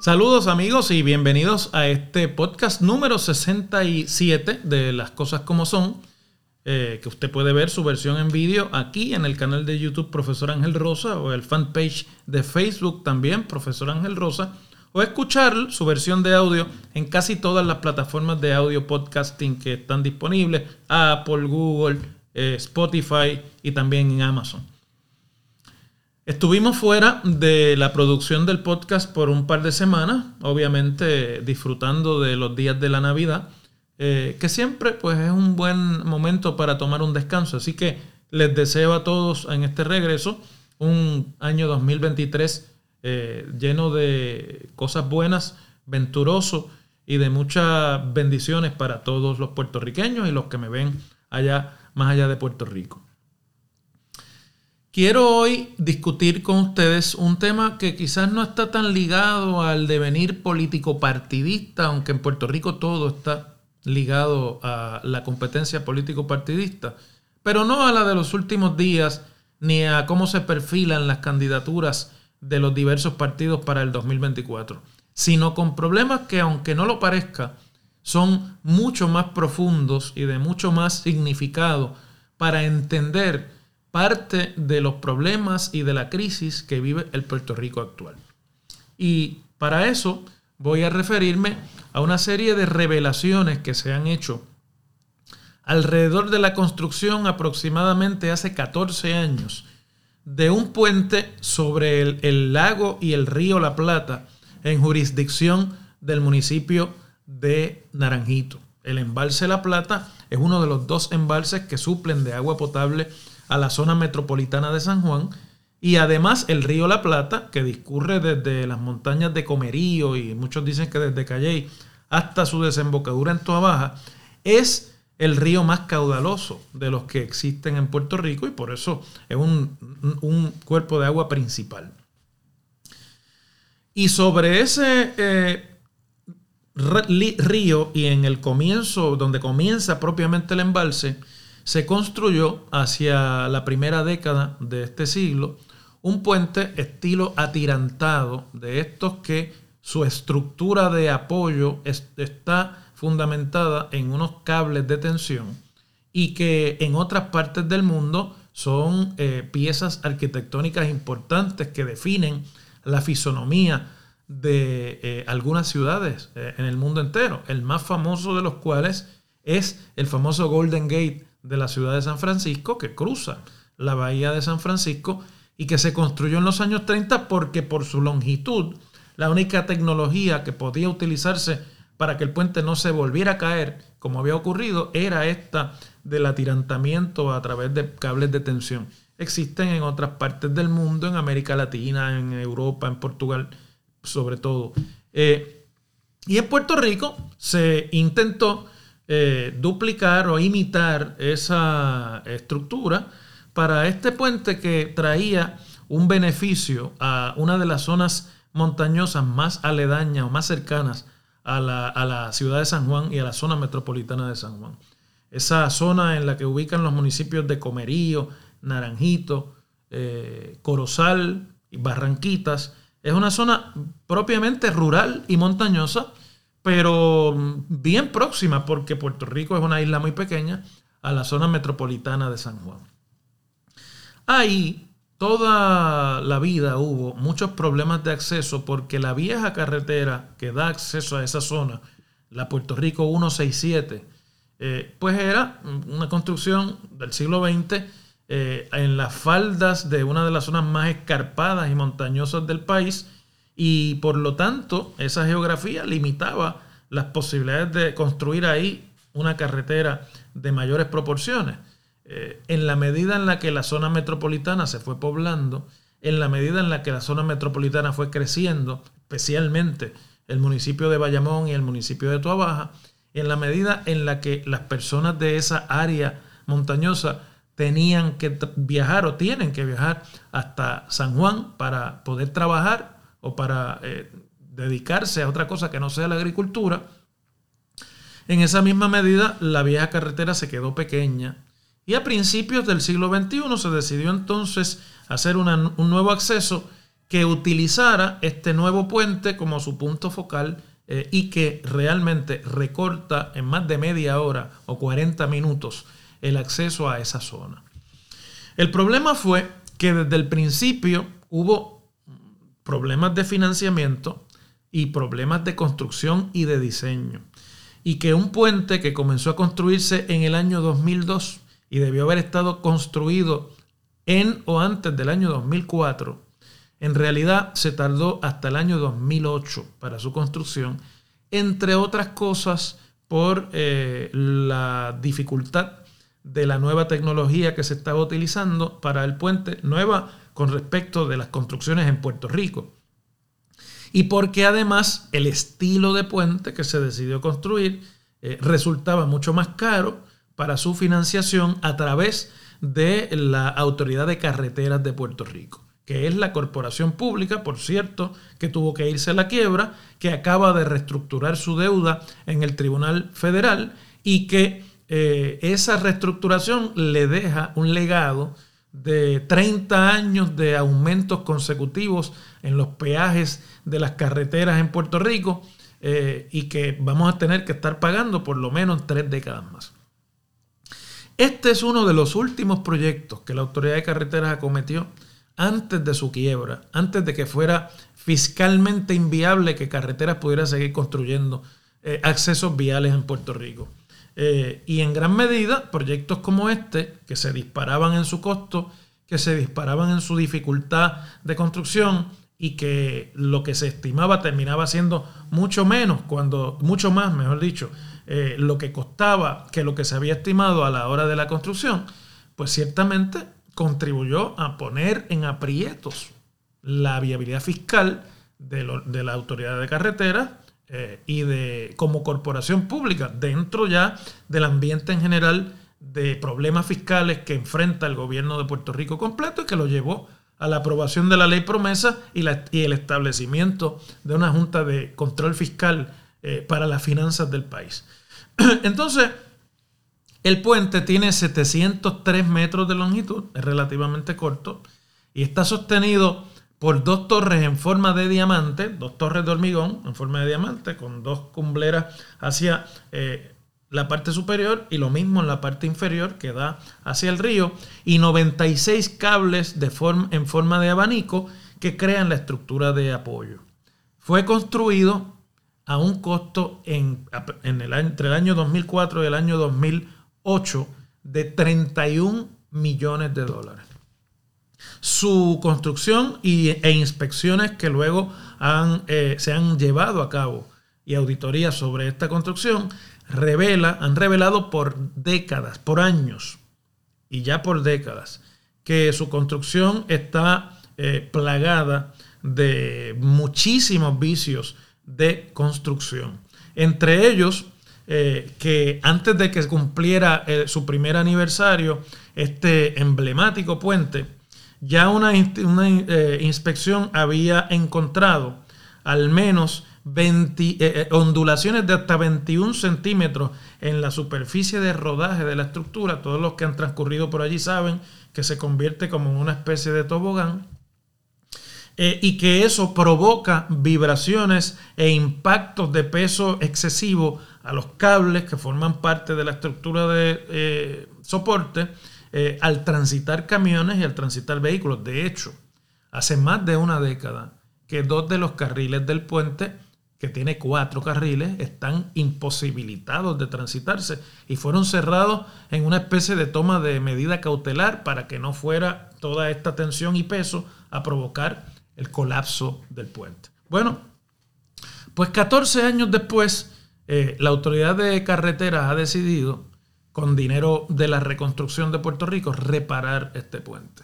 Saludos amigos y bienvenidos a este podcast número 67 de Las Cosas como Son, eh, que usted puede ver su versión en vídeo aquí en el canal de YouTube Profesor Ángel Rosa o el fanpage de Facebook también Profesor Ángel Rosa, o escuchar su versión de audio en casi todas las plataformas de audio podcasting que están disponibles, Apple, Google, eh, Spotify y también en Amazon. Estuvimos fuera de la producción del podcast por un par de semanas, obviamente disfrutando de los días de la Navidad, eh, que siempre pues es un buen momento para tomar un descanso. Así que les deseo a todos en este regreso un año 2023 eh, lleno de cosas buenas, venturoso y de muchas bendiciones para todos los puertorriqueños y los que me ven allá, más allá de Puerto Rico. Quiero hoy discutir con ustedes un tema que quizás no está tan ligado al devenir político partidista, aunque en Puerto Rico todo está ligado a la competencia político partidista, pero no a la de los últimos días ni a cómo se perfilan las candidaturas de los diversos partidos para el 2024, sino con problemas que aunque no lo parezca, son mucho más profundos y de mucho más significado para entender parte de los problemas y de la crisis que vive el Puerto Rico actual. Y para eso voy a referirme a una serie de revelaciones que se han hecho alrededor de la construcción aproximadamente hace 14 años de un puente sobre el, el, lago y el río La Plata en jurisdicción del municipio de Naranjito. El embalse La Plata es uno de los dos embalses que suplen de agua potable a la zona metropolitana de San Juan y además el río La Plata, que discurre desde las montañas de Comerío y muchos dicen que desde Calley hasta su desembocadura en Toa Baja, es el río más caudaloso de los que existen en Puerto Rico y por eso es un, un cuerpo de agua principal. Y sobre ese eh, río y en el comienzo, donde comienza propiamente el embalse, se construyó hacia la primera década de este siglo un puente estilo atirantado de estos que su estructura de apoyo está fundamentada en unos cables de tensión y que en otras partes del mundo son eh, piezas arquitectónicas importantes que definen la fisonomía de eh, algunas ciudades eh, en el mundo entero, el más famoso de los cuales es el famoso Golden Gate de la ciudad de San Francisco, que cruza la bahía de San Francisco y que se construyó en los años 30 porque por su longitud, la única tecnología que podía utilizarse para que el puente no se volviera a caer, como había ocurrido, era esta del atirantamiento a través de cables de tensión. Existen en otras partes del mundo, en América Latina, en Europa, en Portugal, sobre todo. Eh, y en Puerto Rico se intentó eh, duplicar o imitar esa estructura para este puente que traía un beneficio a una de las zonas montañosas más aledañas o más cercanas a la, ciudad de San Juan y a la zona metropolitana de San Juan. Esa zona en la que ubican los municipios de Comerío, Naranjito, eh, Corozal y Barranquitas, es una zona propiamente rural y montañosa pero bien próxima, porque Puerto Rico es una isla muy pequeña, a la zona metropolitana de San Juan. Ahí toda la vida hubo muchos problemas de acceso porque la vieja carretera que da acceso a esa zona, la Puerto Rico 167, eh, pues era una construcción del siglo XX eh, en las faldas de una de las zonas más escarpadas y montañosas del país y por lo tanto esa geografía limitaba las posibilidades de construir ahí una carretera de mayores proporciones. Eh, en la medida en la que la zona metropolitana se fue poblando, en la medida en la que la zona metropolitana fue creciendo, especialmente el municipio de Bayamón y el municipio de Tuabaja, en la medida en la que las personas de esa área montañosa tenían que viajar o tienen que viajar hasta San Juan para poder trabajar o para eh, dedicarse a otra cosa que no sea la agricultura, En esa misma medida, la vieja carretera se quedó pequeña y a principios del siglo XXI se decidió entonces hacer un nuevo acceso que utilizara este nuevo puente como su punto focal eh, y que realmente recorta en más de media hora o 40 minutos el acceso a esa zona. El problema fue que desde el principio hubo problemas de financiamiento y problemas de construcción y de diseño. Y que un puente que comenzó a construirse en el año 2002 y debió haber estado construido en o antes del año 2004, en realidad se tardó hasta el año 2008 para su construcción, entre otras cosas por eh, la dificultad de la nueva tecnología que se estaba utilizando para el puente, nueva con respecto de las construcciones en Puerto Rico. Y porque además el estilo de puente que se decidió construir eh, resultaba mucho más caro para su financiación a través de la Autoridad de Carreteras de Puerto Rico, que es la corporación pública, por cierto, que tuvo que irse a la quiebra, que acaba de reestructurar su deuda en el Tribunal Federal y que eh, esa reestructuración le deja un legado de 30 años de aumentos consecutivos en los peajes de las carreteras en Puerto Rico eh, y que vamos a tener que estar pagando por lo menos tres décadas más. Este es uno de los últimos proyectos que la Autoridad de Carreteras acometió antes de su quiebra, antes de que fuera fiscalmente inviable que Carreteras pudiera seguir construyendo eh, accesos viales en Puerto Rico. Eh, y en gran medida, proyectos como este, que se disparaban en su costo, que se disparaban en su dificultad de construcción y que lo que se estimaba terminaba siendo mucho menos, cuando, mucho más, mejor dicho, eh, lo que costaba que lo que se había estimado a la hora de la construcción, pues ciertamente contribuyó a poner en aprietos la viabilidad fiscal de, la autoridad de carretera eh, y de como corporación pública dentro ya del ambiente en general de problemas fiscales que enfrenta el gobierno de Puerto Rico completo y que lo llevó a la aprobación de la ley promesa y, el establecimiento de una junta de control fiscal eh, para las finanzas del país. Entonces, el puente tiene 703 metros de longitud, es relativamente corto, y está sostenido por dos torres en forma de diamante, dos torres de hormigón en forma de diamante, con dos cumbleras hacia eh, la parte superior y lo mismo en la parte inferior que da hacia el río, y 96 cables de forma, en forma de abanico que crean la estructura de apoyo. Fue construido a un costo en, el, entre el año 2004 y el año 2008 de 31 millones de dólares. Su construcción y, e inspecciones que luego han, eh, se han llevado a cabo y auditorías sobre esta construcción revela, han revelado por décadas, por años y ya por décadas, que su construcción está eh, plagada de muchísimos vicios de construcción. Entre ellos, eh, que antes de que cumpliera su primer aniversario, este emblemático puente ya una, eh, inspección había encontrado al menos 20, eh, eh, ondulaciones de hasta 21 centímetros en la superficie de rodaje de la estructura. Todos los que han transcurrido por allí saben que se convierte como en una especie de tobogán. y que eso provoca vibraciones e impactos de peso excesivo a los cables que forman parte de la estructura de soporte eh, al transitar camiones y al transitar vehículos. De hecho, hace más de una década que dos de los carriles del puente, que tiene cuatro carriles, están imposibilitados de transitarse y fueron cerrados en una especie de toma de medida cautelar para que no fuera toda esta tensión y peso a provocar el colapso del puente. Bueno, pues 14 años después, eh, la autoridad de carreteras ha decidido con dinero de la reconstrucción de Puerto Rico, reparar este puente.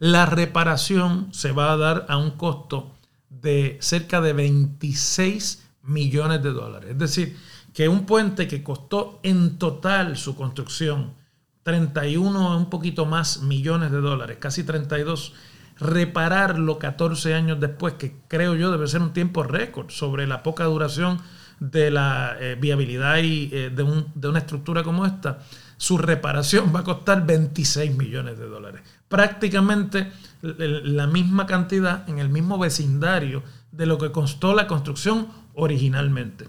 La reparación se va a dar a un costo de cerca de 26 millones de dólares. Es decir, que un puente que costó en total su construcción 31 un poquito más millones de dólares, casi 32, repararlo 14 años después, que creo yo debe ser un tiempo récord sobre la poca duración de la eh, viabilidad y, eh, de, de una estructura como esta, su reparación va a costar 26 millones de dólares. Prácticamente la misma cantidad en el mismo vecindario de lo que costó la construcción originalmente.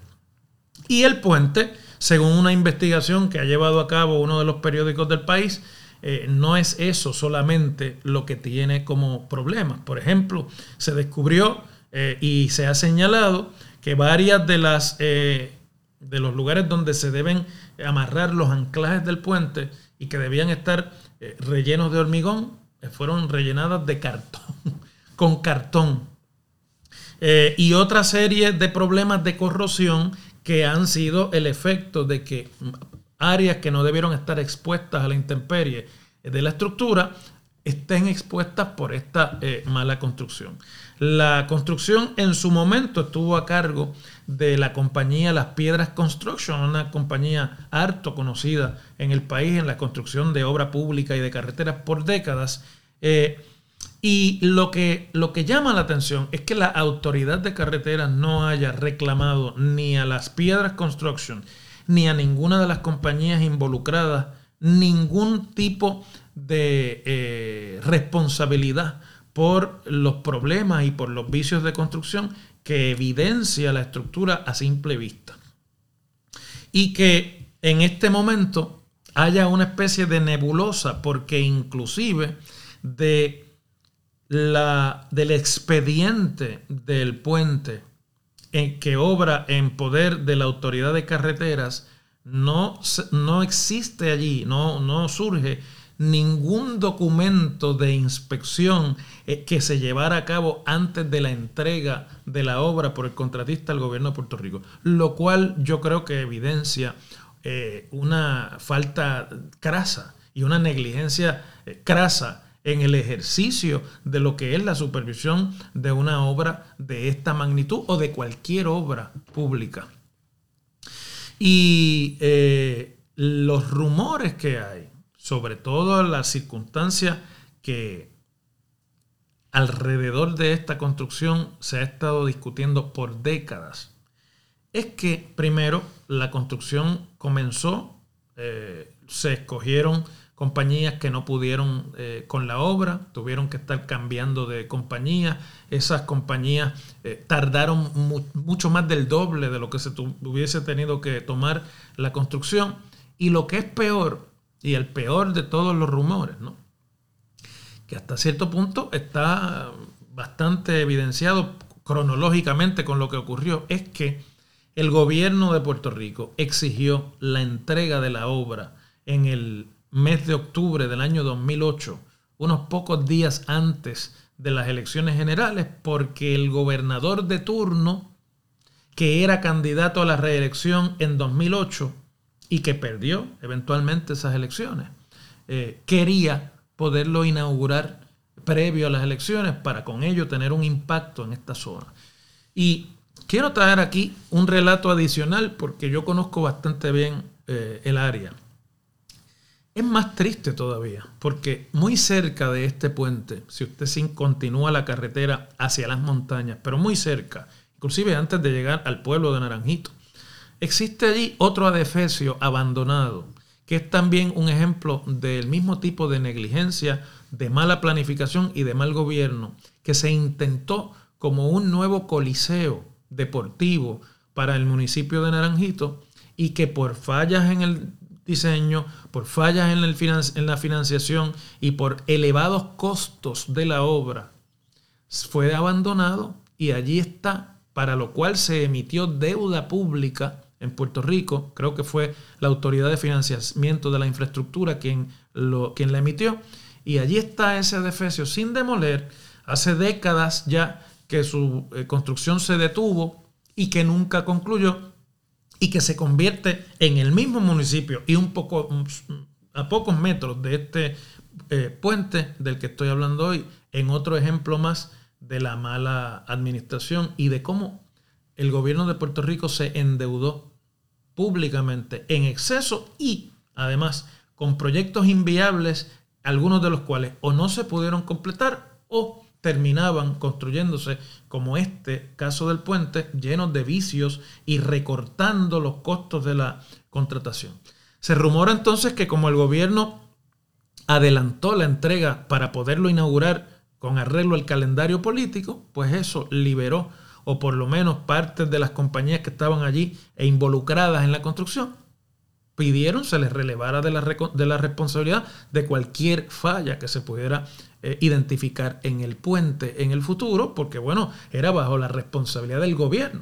Y el puente, según una investigación que ha llevado a cabo uno de los periódicos del país, eh, no es eso solamente lo que tiene como problema. Por ejemplo, se descubrió eh, y se ha señalado que varias de las eh, de los lugares donde se deben amarrar los anclajes del puente y que debían estar rellenos de hormigón fueron rellenadas de cartón, con cartón. y otra serie de problemas de corrosión que han sido el efecto de que áreas que no debieron estar expuestas a la intemperie de la estructura estén expuestas por esta eh, mala construcción. La construcción en su momento estuvo a cargo de la compañía Las Piedras Construction, una compañía harto conocida en el país en la construcción de obra pública y de carreteras por décadas. Eh, y lo que, lo que llama la atención es que la autoridad de carreteras no haya reclamado ni a Las Piedras Construction ni a ninguna de las compañías involucradas ningún tipo de eh, responsabilidad por los problemas y por los vicios de construcción que evidencia la estructura a simple vista. Y que en este momento haya una especie de nebulosa, porque inclusive de la, del expediente del puente que obra en poder de la autoridad de carreteras, no, no existe allí, no, no surge ningún documento de inspección eh, que se llevara a cabo antes de la entrega de la obra por el contratista al gobierno de Puerto Rico, lo cual yo creo que evidencia eh, una falta crasa y una negligencia eh, crasa en el ejercicio de lo que es la supervisión de una obra de esta magnitud o de cualquier obra pública. Y eh, los rumores que hay, sobre todo las circunstancias que alrededor de esta construcción se ha estado discutiendo por décadas, es que primero la construcción comenzó, eh, se escogieron compañías que no pudieron eh, con la obra, tuvieron que estar cambiando de compañía. Esas compañías eh, tardaron mucho más del doble de lo que se hubiese tenido que tomar la construcción. Y lo que es peor, y el peor de todos los rumores, ¿no? que hasta cierto punto está bastante evidenciado cronológicamente con lo que ocurrió, es que el gobierno de Puerto Rico exigió la entrega de la obra en el mes de octubre del año 2008, unos pocos días antes de las elecciones generales, porque el gobernador de turno, que era candidato a la reelección en 2008 y que perdió eventualmente esas elecciones, eh, quería poderlo inaugurar previo a las elecciones para con ello tener un impacto en esta zona. Y quiero traer aquí un relato adicional porque yo conozco bastante bien eh, el área. Es más triste todavía, porque muy cerca de este puente, si usted continúa la carretera hacia las montañas, pero muy cerca, inclusive antes de llegar al pueblo de Naranjito, existe allí otro adefesio abandonado, que es también un ejemplo del mismo tipo de negligencia, de mala planificación y de mal gobierno, que se intentó como un nuevo coliseo deportivo para el municipio de Naranjito y que por fallas en el diseño, por fallas en, el en la financiación y por elevados costos de la obra, fue abandonado y allí está, para lo cual se emitió deuda pública en Puerto Rico, creo que fue la Autoridad de Financiamiento de la Infraestructura quien, quien la emitió, y allí está ese defecio sin demoler, hace décadas ya que su eh, construcción se detuvo y que nunca concluyó, y que se convierte en el mismo municipio y un poco a pocos metros de este eh, puente del que estoy hablando hoy, en otro ejemplo más de la mala administración y de cómo el gobierno de Puerto Rico se endeudó públicamente en exceso y además con proyectos inviables, algunos de los cuales o no se pudieron completar o terminaban construyéndose, como este caso del puente, llenos de vicios y recortando los costos de la contratación. Se rumora entonces que como el gobierno adelantó la entrega para poderlo inaugurar con arreglo al calendario político, pues eso liberó, o por lo menos partes de las compañías que estaban allí e involucradas en la construcción, pidieron se les relevara de la, de la responsabilidad de cualquier falla que se pudiera eh, identificar en el puente en el futuro, porque bueno, era bajo la responsabilidad del gobierno.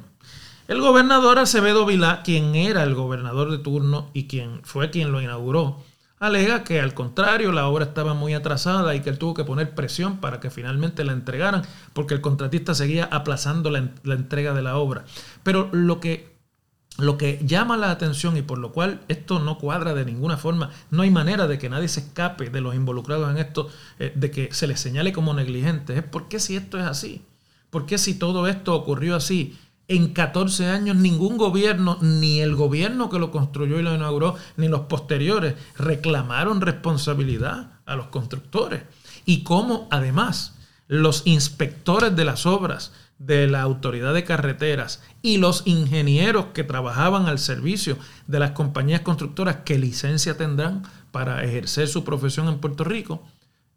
El gobernador Acevedo Vilá, quien era el gobernador de turno y quien fue quien lo inauguró, alega que al contrario la obra estaba muy atrasada y que él tuvo que poner presión para que finalmente la entregaran porque el contratista seguía aplazando la, entrega de la obra. Pero lo que lo que llama la atención y por lo cual esto no cuadra de ninguna forma, no hay manera de que nadie se escape de los involucrados en esto, eh, de que se les señale como negligentes, es por qué si esto es así, por qué si todo esto ocurrió así, en 14 años ningún gobierno, ni el gobierno que lo construyó y lo inauguró, ni los posteriores, reclamaron responsabilidad a los constructores. Y cómo además los inspectores de las obras, de la autoridad de carreteras y los ingenieros que trabajaban al servicio de las compañías constructoras que licencia tendrán para ejercer su profesión en Puerto Rico,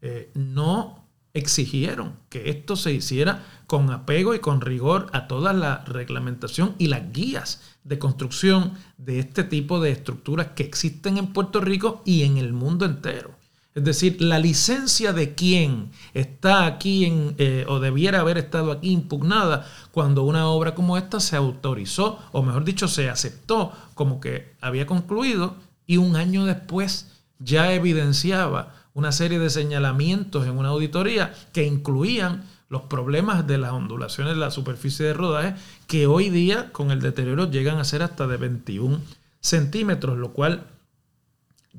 eh, no exigieron que esto se hiciera con apego y con rigor a toda la reglamentación y las guías de construcción de este tipo de estructuras que existen en Puerto Rico y en el mundo entero. Es decir, la licencia de quien está aquí en, eh, o debiera haber estado aquí impugnada cuando una obra como esta se autorizó, o mejor dicho, se aceptó como que había concluido y un año después ya evidenciaba una serie de señalamientos en una auditoría que incluían los problemas de las ondulaciones de la superficie de rodaje que hoy día con el deterioro llegan a ser hasta de 21 centímetros, lo cual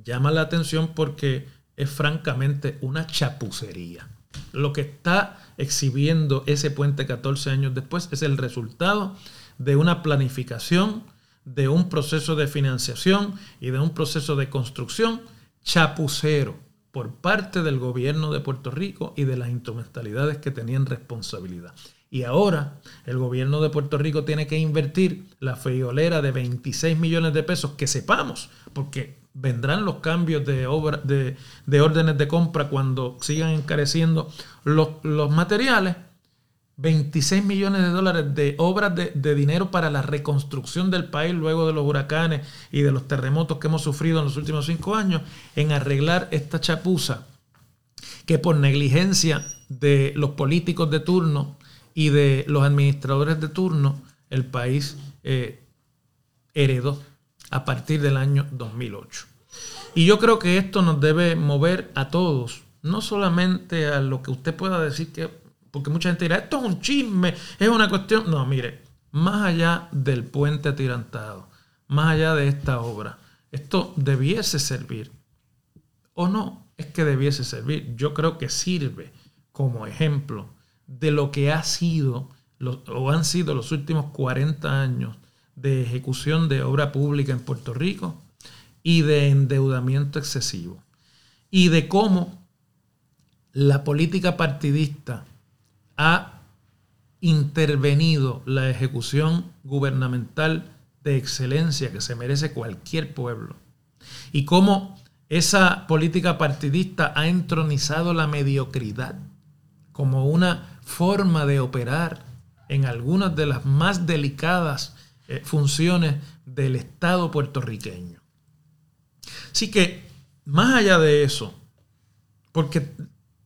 llama la atención porque es francamente una chapucería. Lo que está exhibiendo ese puente 14 años después es el resultado de una planificación, de un proceso de financiación y de un proceso de construcción chapucero por parte del gobierno de Puerto Rico y de las instrumentalidades que tenían responsabilidad. Y ahora el gobierno de Puerto Rico tiene que invertir la friolera de 26 millones de pesos, que sepamos, porque vendrán los cambios de, obra, de, órdenes de compra cuando sigan encareciendo los, materiales. 26 millones de dólares de obras de, dinero para la reconstrucción del país luego de los huracanes y de los terremotos que hemos sufrido en los últimos cinco años en arreglar esta chapuza que por negligencia de los políticos de turno y de los administradores de turno el país eh, heredó a partir del año 2008. Y yo creo que esto nos debe mover a todos, no solamente a lo que usted pueda decir que, porque mucha gente dirá, esto es un chisme, es una cuestión. No, mire, más allá del puente atirantado, más allá de esta obra, esto debiese servir, o no, es que debiese servir, yo creo que sirve como ejemplo de lo que ha sido o han sido los últimos 40 años de ejecución de obra pública en Puerto Rico y de endeudamiento excesivo. Y de cómo la política partidista ha intervenido la ejecución gubernamental de excelencia que se merece cualquier pueblo. Y cómo esa política partidista ha entronizado la mediocridad como una forma de operar en algunas de las más delicadas eh, funciones del Estado puertorriqueño. Así que, más allá de eso, porque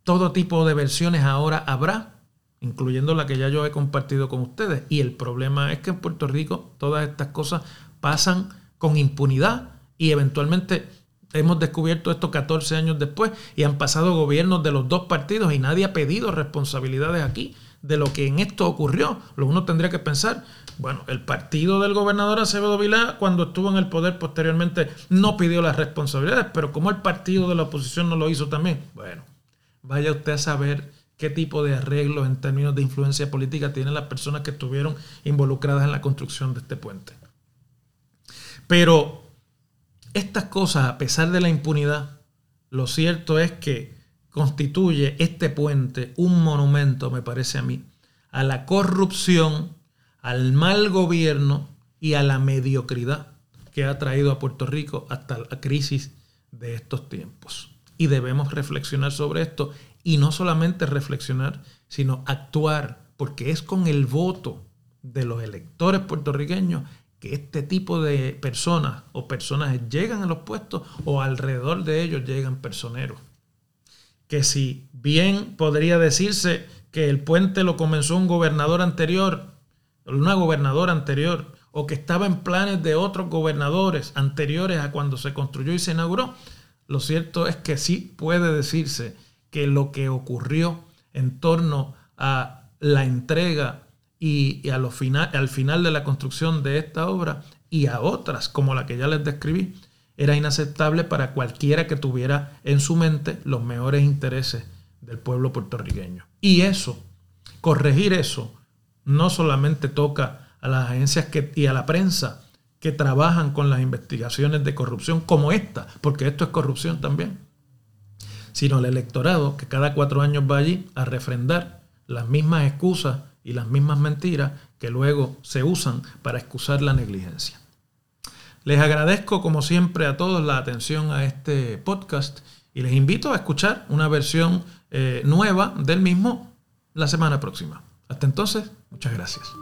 todo tipo de versiones ahora habrá, incluyendo la que ya yo he compartido con ustedes, y el problema es que en Puerto Rico todas estas cosas pasan con impunidad y eventualmente hemos descubierto esto 14 años después y han pasado gobiernos de los dos partidos y nadie ha pedido responsabilidades aquí de lo que en esto ocurrió. Lo uno tendría que pensar, bueno, el partido del gobernador Acevedo Vilá, cuando estuvo en el poder posteriormente, no pidió las responsabilidades, pero como el partido de la oposición no lo hizo también, bueno, vaya usted a saber qué tipo de arreglos en términos de influencia política tienen las personas que estuvieron involucradas en la construcción de este puente. Pero estas cosas, a pesar de la impunidad, lo cierto es que constituye este puente un monumento, me parece a mí, a la corrupción, al mal gobierno y a la mediocridad que ha traído a Puerto Rico hasta la crisis de estos tiempos. Y debemos reflexionar sobre esto y no solamente reflexionar, sino actuar, porque es con el voto de los electores puertorriqueños que este tipo de personas o personajes llegan a los puestos o alrededor de ellos llegan personeros. Que si bien podría decirse que el puente lo comenzó un gobernador anterior, una gobernadora anterior, o que estaba en planes de otros gobernadores anteriores a cuando se construyó y se inauguró, lo cierto es que sí puede decirse que lo que ocurrió en torno a la entrega y, a final, al final de la construcción de esta obra y a otras como la que ya les describí, era inaceptable para cualquiera que tuviera en su mente los mejores intereses del pueblo puertorriqueño. Y eso, corregir eso, no solamente toca a las agencias que, y a la prensa que trabajan con las investigaciones de corrupción como esta, porque esto es corrupción también, sino al electorado que cada cuatro años va allí a refrendar las mismas excusas y las mismas mentiras que luego se usan para excusar la negligencia. Les agradezco como siempre a todos la atención a este podcast y les invito a escuchar una versión eh, nueva del mismo la semana próxima. Hasta entonces, muchas gracias.